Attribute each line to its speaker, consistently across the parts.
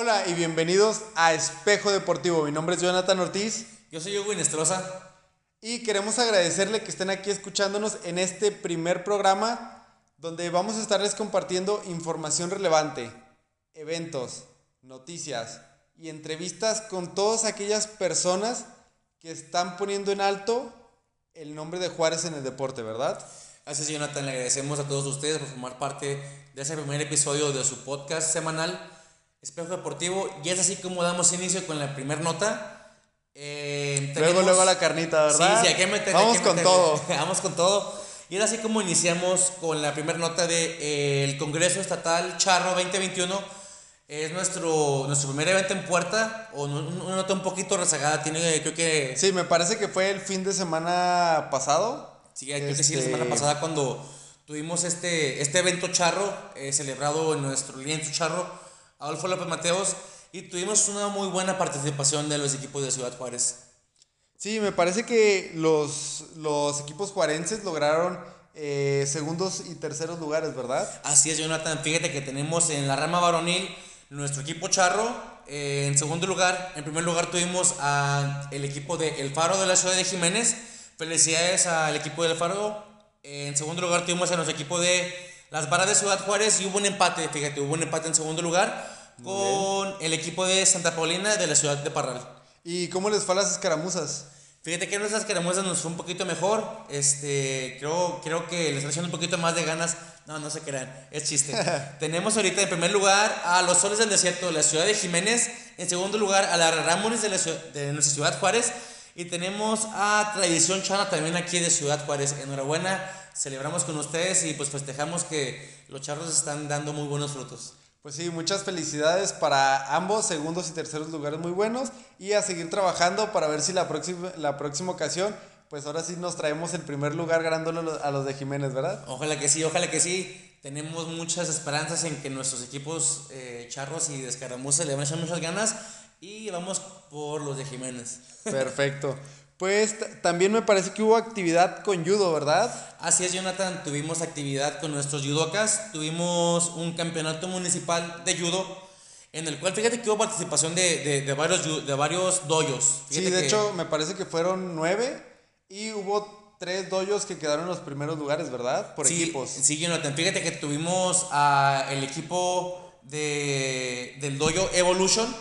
Speaker 1: Hola y bienvenidos a Espejo Deportivo. Mi nombre es Jonathan Ortiz.
Speaker 2: Yo soy Hugo Inestrosa.
Speaker 1: Y queremos agradecerle que estén aquí escuchándonos en este primer programa donde vamos a estarles compartiendo información relevante, eventos, noticias y entrevistas con todas aquellas personas que están poniendo en alto el nombre de Juárez en el deporte, ¿verdad?
Speaker 2: Así es, Jonathan, le agradecemos a todos ustedes por formar parte de ese primer episodio de su podcast semanal Espejo Deportivo. Y es así como damos inicio con la primera nota.
Speaker 1: Eh, luego, luego la carnita, ¿verdad?
Speaker 2: Sí, sí, hay que meter,
Speaker 1: Vamos con todo.
Speaker 2: Vamos con todo. Y es así como iniciamos con la primera nota del de, eh, Congreso Estatal Charro 2021. Es nuestro, nuestro primer evento en puerta, o una nota un poquito rezagada, tiene creo que...
Speaker 1: Sí, me parece que fue el fin de semana pasado.
Speaker 2: Sí, creo que sí, la semana este pasada cuando tuvimos este, este evento charro, eh, celebrado en nuestro lienzo charro, Adolfo López Mateos, y tuvimos una muy buena participación de los equipos de Ciudad Juárez.
Speaker 1: Sí, me parece que los, los equipos juarenses lograron eh, segundos y terceros lugares, ¿verdad?
Speaker 2: Así es, Jonathan. Fíjate que tenemos en la rama varonil nuestro equipo charro. Eh, en segundo lugar, en primer lugar tuvimos al el equipo de El Faro de la ciudad de Jiménez. Felicidades al equipo del Faro. En segundo lugar tuvimos a nuestro equipo de Las Varas de Ciudad Juárez y hubo un empate, fíjate, hubo un empate en segundo lugar con el equipo de Santa Paulina de la ciudad de Parral.
Speaker 1: ¿Y cómo les fue a las escaramuzas?
Speaker 2: Fíjate que nuestras escaramuzas nos fue un poquito mejor. Este, creo, creo que les están haciendo un poquito más de ganas. No, no se crean, es chiste. Tenemos ahorita en primer lugar a los Soles del Desierto de la ciudad de Jiménez. En segundo lugar a la Ramones de, la de nuestra ciudad Juárez. Y tenemos a Tradición Chana también aquí de Ciudad Juárez. Enhorabuena, celebramos con ustedes y pues festejamos que los charros están dando muy buenos frutos.
Speaker 1: Pues sí, muchas felicidades para ambos, segundos y terceros lugares muy buenos y a seguir trabajando para ver si la próxima, la próxima ocasión, pues ahora sí nos traemos el primer lugar ganándolo a los de Jiménez, ¿verdad?
Speaker 2: Ojalá que sí, ojalá que sí. Tenemos muchas esperanzas en que nuestros equipos eh, charros y de escaramuzas le van a echar muchas ganas y vamos por los de Jiménez.
Speaker 1: Perfecto. Pues también me parece que hubo actividad con judo, ¿verdad?
Speaker 2: Así es, Jonathan. Tuvimos actividad con nuestros judokas. Tuvimos un campeonato municipal de judo en el cual fíjate que hubo participación de, de, varios, de varios doyos.
Speaker 1: sí, de hecho me parece que fueron nueve y hubo tres doyos que quedaron en los primeros lugares, ¿verdad? Por equipos.
Speaker 2: Sí, Jonathan. Fíjate que tuvimos a el equipo de, del doyo Evolution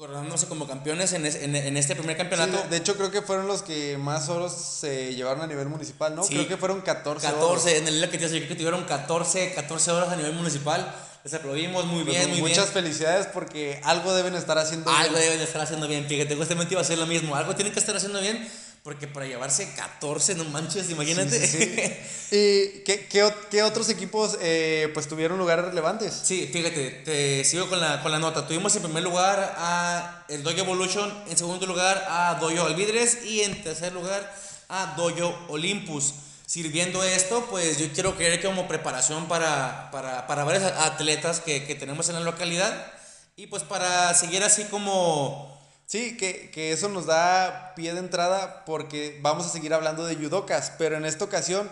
Speaker 2: coronándose como campeones en, en, este primer campeonato.
Speaker 1: de hecho, creo que fueron los que más oros se llevaron a nivel municipal, ¿no? creo que fueron 14
Speaker 2: 14, en el que te creo que tuvieron 14, 14 horas a nivel municipal. Les aplaudimos muy pues bien, muy
Speaker 1: Muchas felicidades porque algo deben estar haciendo
Speaker 2: bien. Algo deben estar haciendo bien, fíjate, justamente iba a ser lo mismo. Algo tienen que estar haciendo bien porque para llevarse 14, no manches, imagínate.
Speaker 1: ¿Y qué, qué, qué, otros equipos eh, pues tuvieron lugares relevantes?
Speaker 2: Sí, fíjate, te sigo con la, con la nota. Tuvimos en primer lugar a el Dojo Evolution, en segundo lugar a Dojo Alvidres y en tercer lugar a Dojo Olympus. Sirviendo esto, pues yo quiero creer que como preparación para, para, para varios atletas que, que tenemos en la localidad y pues para seguir así como
Speaker 1: Sí, que, que, eso nos da pie de entrada porque vamos a seguir hablando de judocas, pero en esta ocasión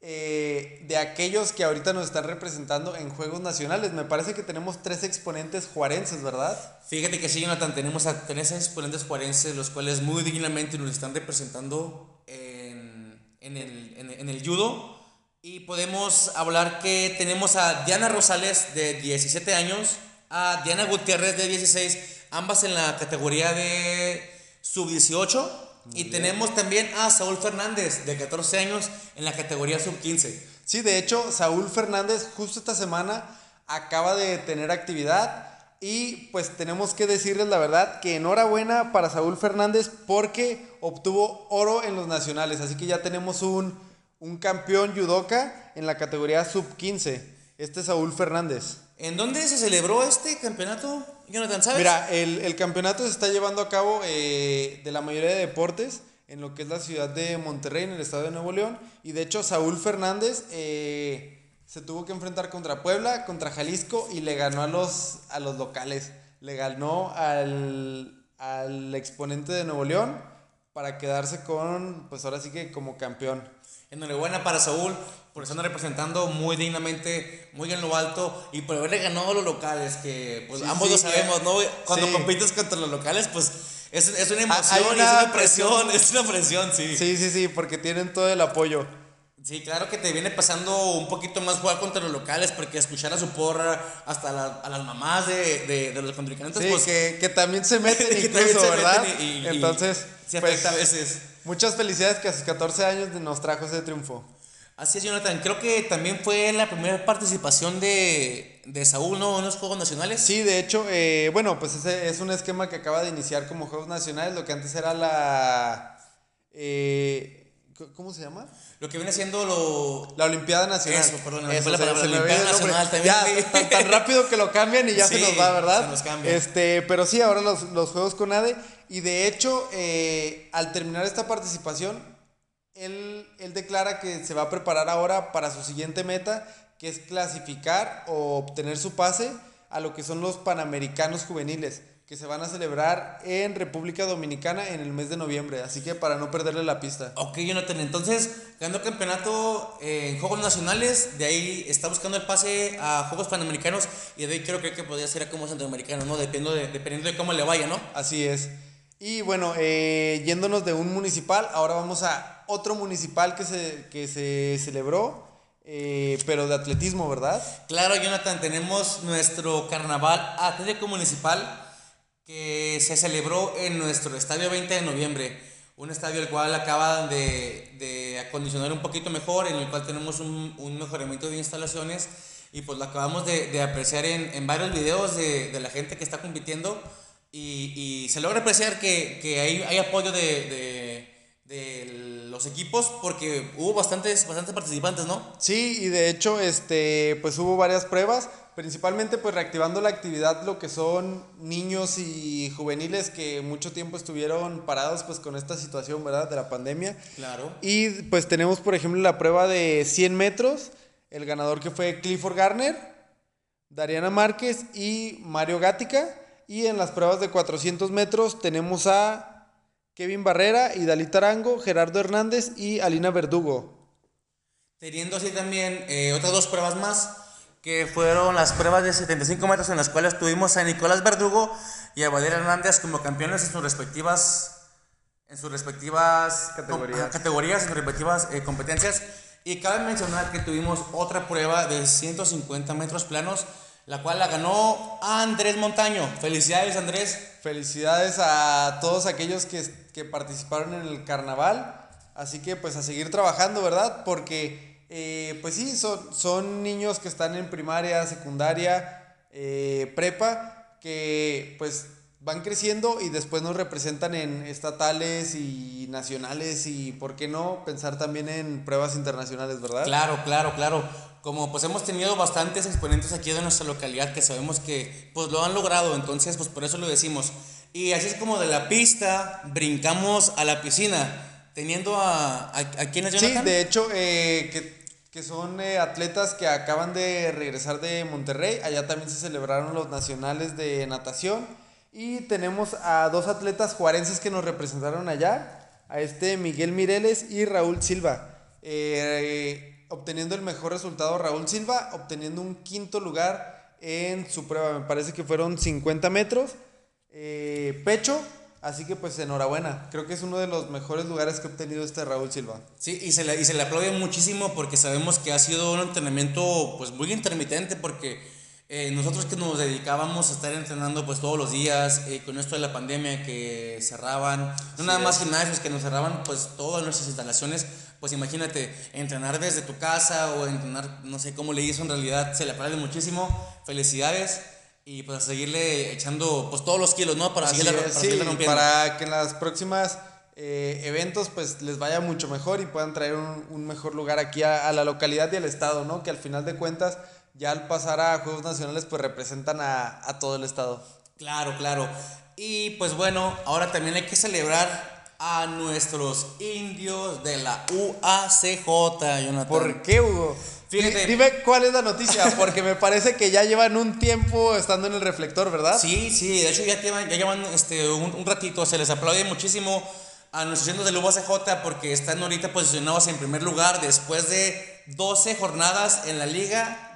Speaker 1: eh, de aquellos que ahorita nos están representando en Juegos Nacionales. Me parece que tenemos tres exponentes juarenses, ¿verdad?
Speaker 2: Fíjate que sí, Jonathan, tenemos a tres exponentes juarenses, los cuales muy dignamente nos están representando en, en, el, en, en el judo. Y podemos hablar que tenemos a Diana Rosales de 17 años, a Diana Gutiérrez de 16 ambas en la categoría de sub-18. Y tenemos también a Saúl Fernández, de 14 años, en la categoría sub-15.
Speaker 1: Sí, de hecho, Saúl Fernández justo esta semana acaba de tener actividad. Y pues tenemos que decirles la verdad que enhorabuena para Saúl Fernández porque obtuvo oro en los nacionales. Así que ya tenemos un, un campeón judoka en la categoría sub-15. Este es Saúl Fernández.
Speaker 2: ¿En dónde se celebró este campeonato, Jonathan? ¿Sabes?
Speaker 1: Mira, el, el campeonato se está llevando a cabo eh, de la mayoría de deportes en lo que es la ciudad de Monterrey, en el estado de Nuevo León. Y de hecho, Saúl Fernández eh, se tuvo que enfrentar contra Puebla, contra Jalisco y le ganó a los, a los locales. Le ganó al, al exponente de Nuevo León para quedarse con, pues ahora sí que como campeón.
Speaker 2: Enhorabuena para Saúl por estar representando muy dignamente, muy en lo alto y por haberle ganado a los locales, que pues ambos lo sabemos, ¿no? Cuando compites contra los locales, pues es, es una emoción, es una presión, es una presión, sí.
Speaker 1: Sí, sí, sí, porque tienen todo el apoyo.
Speaker 2: Sí, claro que te viene pasando un poquito más jugar contra los locales porque escuchar a su porra, hasta a las mamás de, de, de los contrincantes.
Speaker 1: Sí, pues, que, que, también se meten incluso, ¿verdad? Y, Entonces,
Speaker 2: se pues, afecta a veces.
Speaker 1: Muchas felicidades que a sus 14 años nos trajo ese triunfo.
Speaker 2: Así es, Jonathan. Creo que también fue la primera participación de, de Saúl, ¿no? En los Juegos Nacionales.
Speaker 1: Sí, de hecho, eh, bueno, pues ese es un esquema que acaba de iniciar como Juegos Nacionales, lo que antes era la... Eh, ¿Cómo se llama?
Speaker 2: Lo que viene siendo lo...
Speaker 1: La Olimpiada Nacional.
Speaker 2: Eso, perdón, la Olimpiada Nacional también.
Speaker 1: Ya, tan, rápido que lo cambian y ya se nos va, ¿verdad? Se nos cambia. Este, pero sí, ahora los, los Juegos con ADE. Y de hecho, eh, al terminar esta participación, él, él declara que se va a preparar ahora para su siguiente meta, que es clasificar o obtener su pase a lo que son los Panamericanos Juveniles que se van a celebrar en República Dominicana en el mes de noviembre. Así que para no perderle la pista.
Speaker 2: Ok, Jonathan. Entonces, ganó campeonato en Juegos Nacionales. De ahí está buscando el pase a Juegos Panamericanos. Y de ahí creo, que podría ser como centroamericano, ¿no? Dependiendo de, dependiendo de cómo le vaya, ¿no?
Speaker 1: Así es. Y bueno, eh, yéndonos de un municipal, ahora vamos a otro municipal que se, que se celebró. Eh, pero de atletismo, ¿verdad?
Speaker 2: Claro, Jonathan, tenemos nuestro carnaval atlético municipal que se celebró en nuestro estadio 20 de noviembre, un estadio el cual acaban de, de acondicionar un poquito mejor, en el cual tenemos un, un mejoramiento de instalaciones y pues lo acabamos de, de apreciar en, en, varios videos de, de, la gente que está compitiendo y, y se logra apreciar que, que hay, hay apoyo de, de los equipos porque hubo bastantes, bastantes participantes, ¿no?
Speaker 1: Sí, y de hecho este, pues hubo varias pruebas principalmente pues reactivando la actividad lo que son niños y juveniles que mucho tiempo estuvieron parados pues con esta situación, ¿verdad? De la pandemia.
Speaker 2: Claro.
Speaker 1: Y pues tenemos por ejemplo la prueba de 100 metros, el ganador que fue Clifford Garner, Dariana Márquez y Mario Gática. Y en las pruebas de 400 metros tenemos a Kevin Barrera y Dalí Tarango, Gerardo Hernández y Alina Verdugo.
Speaker 2: Teniendo así también eh, otras dos pruebas más que fueron las pruebas de 75 metros en las cuales tuvimos a Nicolás Verdugo y a Valeria Hernández como campeones en sus respectivas en sus respectivas categorías, categorías en sus respectivas eh, competencias. Y cabe mencionar que tuvimos otra prueba de 150 metros planos, la cual la ganó Andrés Montaño. Felicidades Andrés.
Speaker 1: Felicidades a todos aquellos que, que participaron en el carnaval. Así que pues a seguir trabajando, ¿verdad? Porque eh, pues sí, son, son niños que están en primaria, secundaria, eh, prepa, que pues van creciendo y después nos representan en estatales y nacionales y, ¿por qué no?, pensar también en pruebas internacionales, ¿verdad?
Speaker 2: Claro, claro, claro. Como pues hemos tenido bastantes exponentes aquí de nuestra localidad que sabemos que pues lo han logrado, entonces pues por eso lo decimos. Y así es como de la pista brincamos a la piscina, teniendo a, a, a Jonathan.
Speaker 1: Sí, de hecho, eh, que que son eh, atletas que acaban de regresar de Monterrey. Allá también se celebraron los nacionales de natación. Y tenemos a dos atletas juarenses que nos representaron allá, a este Miguel Mireles y Raúl Silva. Eh, obteniendo el mejor resultado Raúl Silva, obteniendo un quinto lugar en su prueba. Me parece que fueron 50 metros. Eh, pecho, Así que pues enhorabuena, creo que es uno de los mejores lugares que ha obtenido este Raúl Silva.
Speaker 2: Sí, y se le, y se le aplaude muchísimo porque sabemos que ha sido un entrenamiento pues muy intermitente porque eh, nosotros que nos dedicábamos a estar entrenando pues todos los días, eh, con esto de la pandemia que cerraban, no nada más gimnasios que nos cerraban pues todas nuestras instalaciones, pues imagínate, entrenar desde tu casa o entrenar, no sé cómo le hizo en realidad, se le aplaude muchísimo, felicidades. Y pues a seguirle echando pues todos los kilos, ¿no? Para, seguirle,
Speaker 1: para sí, Para que en las próximas eh, eventos pues les vaya mucho mejor y puedan traer un, un mejor lugar aquí a, a, la localidad y al estado, ¿no? Que al final de cuentas ya al pasar a Juegos Nacionales pues representan a, a todo el estado.
Speaker 2: Claro, claro. Y pues bueno, ahora también hay que celebrar a nuestros indios de la UACJ, Jonathan.
Speaker 1: ¿Por qué, Hugo? Fíjate. Dime cuál es la noticia, porque me parece que ya llevan un tiempo estando en el reflector, ¿verdad?
Speaker 2: Sí, sí, de hecho ya llevan, ya llevan este, un, un ratito, se les aplaude muchísimo a nuestros cientos del UBCJ porque están ahorita posicionados en primer lugar después de 12 jornadas en la liga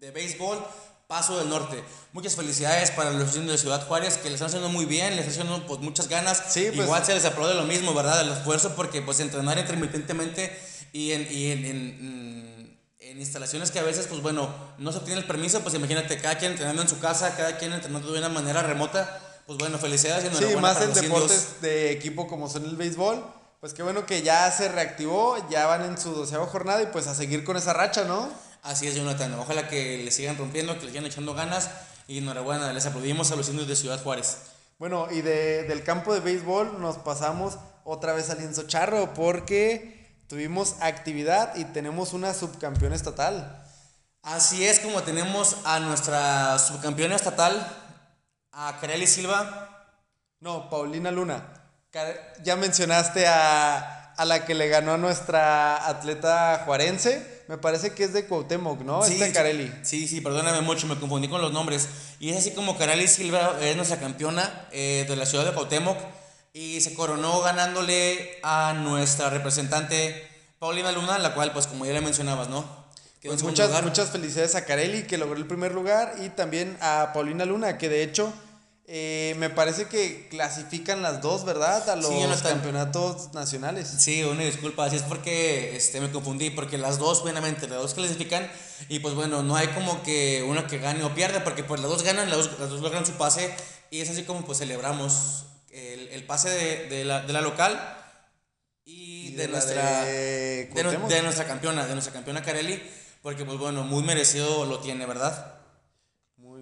Speaker 2: de béisbol Paso del Norte. Muchas felicidades para los cientos de Ciudad Juárez que les están haciendo muy bien, les están haciendo pues, muchas ganas.
Speaker 1: Sí, pues-
Speaker 2: Igual se les aplaude lo mismo, ¿verdad? El esfuerzo porque pues entrenar intermitentemente y en, y en, en- en instalaciones que a veces pues bueno, no se obtiene el permiso, pues imagínate cada quien entrenando en su casa, cada quien entrenando de una manera remota. Pues bueno, felicidades y
Speaker 1: Sí, más en
Speaker 2: indios.
Speaker 1: deportes de equipo como son el béisbol. Pues qué bueno que ya se reactivó, ya van en su doceava jornada y pues a seguir con esa racha, ¿no?
Speaker 2: Así es, Jonathan. Ojalá que le sigan rompiendo, que le sigan echando ganas. Y enhorabuena, les aplaudimos a los indios de Ciudad Juárez.
Speaker 1: Bueno, y de- del campo de béisbol nos pasamos otra vez al lienzo charro porque tuvimos actividad y tenemos una subcampeona estatal.
Speaker 2: Así es como tenemos a nuestra subcampeona estatal, a Kareli Silva.
Speaker 1: No, Paulina Luna. Ya mencionaste a, a la que le ganó a nuestra atleta juarense. Me parece que es de Cuauhtémoc, ¿no? Esta Carelli.
Speaker 2: Sí, sí, perdóname mucho, me confundí con los nombres. Y es así como Kareli Silva es nuestra campeona eh, de la ciudad de Cuauhtémoc y se coronó ganándole a nuestra representante Paulina Luna, la cual, pues como ya le mencionabas, ¿no? Quedó
Speaker 1: Pues muchas,
Speaker 2: lugar.
Speaker 1: muchas felicidades a Carelli que logró el primer lugar y también a Paulina Luna que de hecho eh, me parece que clasifican las dos, ¿verdad? A los
Speaker 2: Sí, Jonathan.
Speaker 1: campeonatos nacionales.
Speaker 2: Sí, una disculpa, así es porque este, me confundí, porque las dos, buenamente, las dos clasifican y pues bueno, no hay como que una que gane o pierda, porque pues las dos ganan, las dos, las dos logran su pase y es así como pues celebramos el, el pase de, de la, de la local y,
Speaker 1: Y
Speaker 2: de, nuestra,
Speaker 1: de
Speaker 2: nuestra campeona, de nuestra campeona Carelli, porque pues bueno, muy merecido lo tiene, ¿verdad?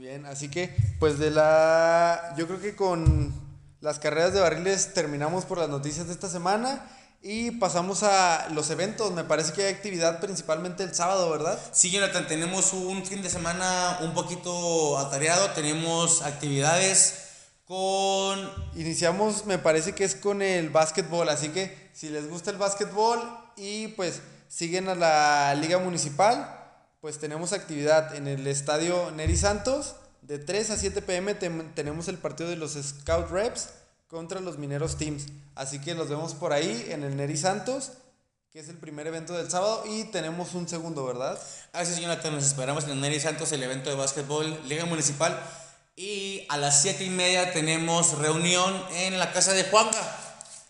Speaker 1: Bien, así que pues de la... Yo creo que con las carreras de barriles terminamos por las noticias de esta semana y pasamos a los eventos. Me parece que hay actividad principalmente el sábado, ¿verdad?
Speaker 2: Sí, Jonathan, tenemos un fin de semana un poquito atareado, tenemos actividades con
Speaker 1: Iniciamos, me parece que es con el básquetbol, así que si les gusta el básquetbol y pues siguen a la liga municipal, pues tenemos actividad en el estadio Neri Santos. De 3 a 7 pm tenemos el partido de los Scout Reps contra los Mineros Teams. Así que los vemos por ahí en el Neri Santos, que es el primer evento del sábado y tenemos un segundo, ¿verdad?
Speaker 2: Así es, Jonathan, nos esperamos en el Neri Santos, el evento de básquetbol, Liga Municipal. Y a las 7 y media tenemos reunión en la casa de Juanga.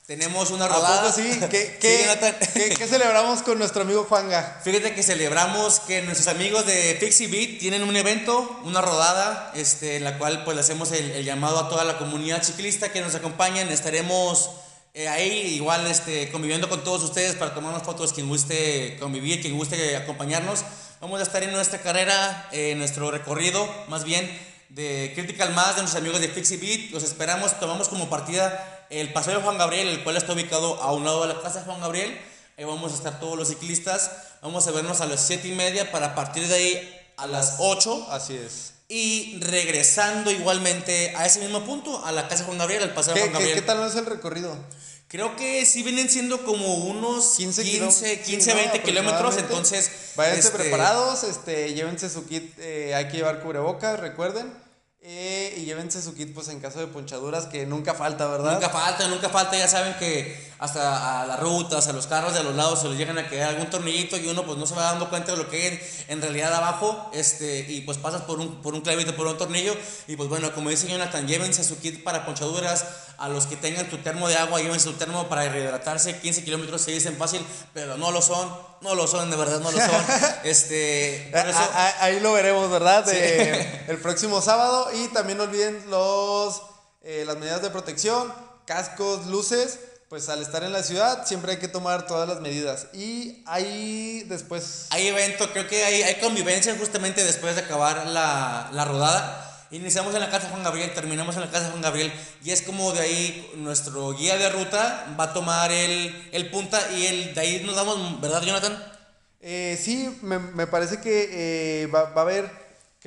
Speaker 2: Tenemos una
Speaker 1: ¿A
Speaker 2: rodada.
Speaker 1: poco sí? ¿Qué, qué- qué- qué celebramos con nuestro amigo Juanga?
Speaker 2: Fíjate que celebramos que nuestros amigos de Fixie Beat tienen un evento, una rodada, este, en la cual pues le hacemos el, el llamado a toda la comunidad ciclista que nos acompañen. Estaremos eh, ahí igual este, conviviendo con todos ustedes para tomarnos fotos, quien guste convivir, quien guste acompañarnos. Vamos a estar en nuestra carrera, eh, en nuestro recorrido, más bien de Critical Mass, de nuestros amigos de Fixie Beat. Los esperamos, tomamos como partida el Paseo de Juan Gabriel, el cual está ubicado a un lado de la casa de Juan Gabriel. Ahí vamos a estar todos los ciclistas. Vamos a vernos a las 7 y media para partir de ahí a las 8
Speaker 1: Así es.
Speaker 2: y regresando igualmente a ese mismo punto, a la casa de Juan Gabriel, al paseo de
Speaker 1: ¿Qué,
Speaker 2: Juan
Speaker 1: qué,
Speaker 2: Gabriel.
Speaker 1: qué tal es el recorrido?
Speaker 2: Creo que sí vienen siendo como unos
Speaker 1: 15
Speaker 2: 15,
Speaker 1: kilómetros,
Speaker 2: 15,
Speaker 1: sí, ¿no?
Speaker 2: 20 kilómetros. Entonces,
Speaker 1: Váyanse
Speaker 2: este,
Speaker 1: preparados, este, llévense su kit, eh, hay que llevar cubrebocas, recuerden. Eh, y llévense su kit, pues en caso de ponchaduras, que nunca falta, ¿verdad?
Speaker 2: Nunca falta, nunca falta. Ya saben que hasta a las rutas, a los carros de a los lados se les llegan a quedar algún tornillito y uno pues no se va dando cuenta de lo que hay en realidad abajo. Este, y pues pasas por un, por un clavito, por un tornillo. Y pues bueno, como dice Jonathan, llévense su kit para ponchaduras. A los que tengan tu termo de agua, llévense su termo para rehidratarse. 15 kilómetros se dicen fácil, pero no lo son. No lo son, de verdad, no lo son. este, por eso,
Speaker 1: A- a- ahí lo veremos, ¿verdad?
Speaker 2: Sí.
Speaker 1: Eh, el próximo sábado. Y también no olviden los, eh, las medidas de protección, cascos, luces. Pues al estar en la ciudad siempre hay que tomar todas las medidas. Y ahí después...
Speaker 2: Hay evento, creo que hay, hay convivencia justamente después de acabar la, la rodada. Iniciamos en la casa de Juan Gabriel, terminamos en la casa de Juan Gabriel y es como de ahí nuestro guía de ruta va a tomar el, el punta y el, de ahí nos damos, ¿verdad Jonathan?
Speaker 1: Eh, sí, me, me parece que eh, va, va a haber,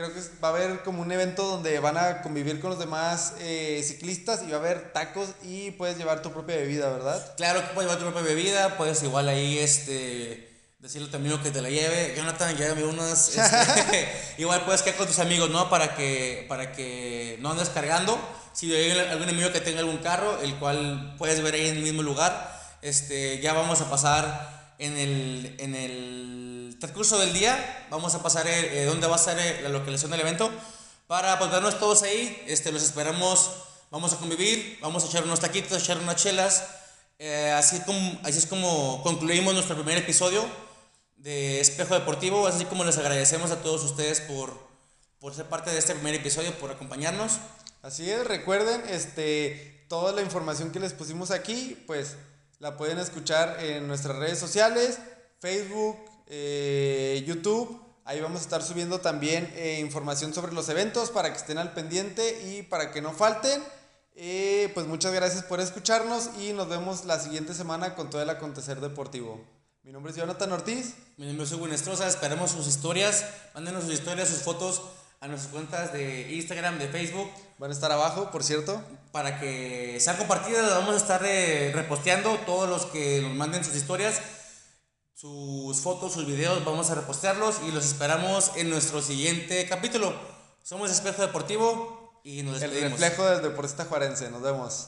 Speaker 1: creo que va a haber como un evento donde van a convivir con los demás eh, ciclistas y va a haber tacos y puedes llevar tu propia bebida, ¿verdad?
Speaker 2: Claro que puedes llevar tu propia bebida, puedes igual ahí este, decirle a tu amigo que te la lleve. Jonathan, llévame unas. este, igual puedes quedar con tus amigos, ¿no? Para que, para que no andes cargando. Si hay algún amigo que tenga algún carro, el cual puedes ver ahí en el mismo lugar, este, ya vamos a pasar en el, en el transcurso del día, vamos a pasar eh, dónde va a ser eh, la localización del evento para pues, vernos todos ahí. Este, los esperamos, vamos a convivir, vamos a echar unos taquitos, echar unas chelas. Eh, así, como, así es como concluimos nuestro primer episodio de Espejo Deportivo, así como les agradecemos a todos ustedes por, por ser parte de este primer episodio, por acompañarnos.
Speaker 1: Así es, recuerden, este, toda la información que les pusimos aquí, pues la pueden escuchar en nuestras redes sociales, Facebook, eh, YouTube. Ahí vamos a estar subiendo también eh, información sobre los eventos para que estén al pendiente y para que no falten. Eh, pues muchas gracias por escucharnos y nos vemos la siguiente semana con todo el acontecer deportivo. Mi nombre es Jonathan Ortiz.
Speaker 2: Mi nombre es Hugo Nestroza. Esperamos sus historias. Mándenos sus historias, sus fotos a nuestras cuentas de Instagram, de Facebook.
Speaker 1: Van a estar abajo, por cierto.
Speaker 2: Para que sean compartidas, vamos a estar eh, reposteando todos los que nos manden sus historias, sus fotos, sus videos. Vamos a repostearlos y los esperamos en nuestro siguiente capítulo. Somos Espejo Deportivo y nos despedimos.
Speaker 1: El reflejo del deportista juarense. Nos vemos.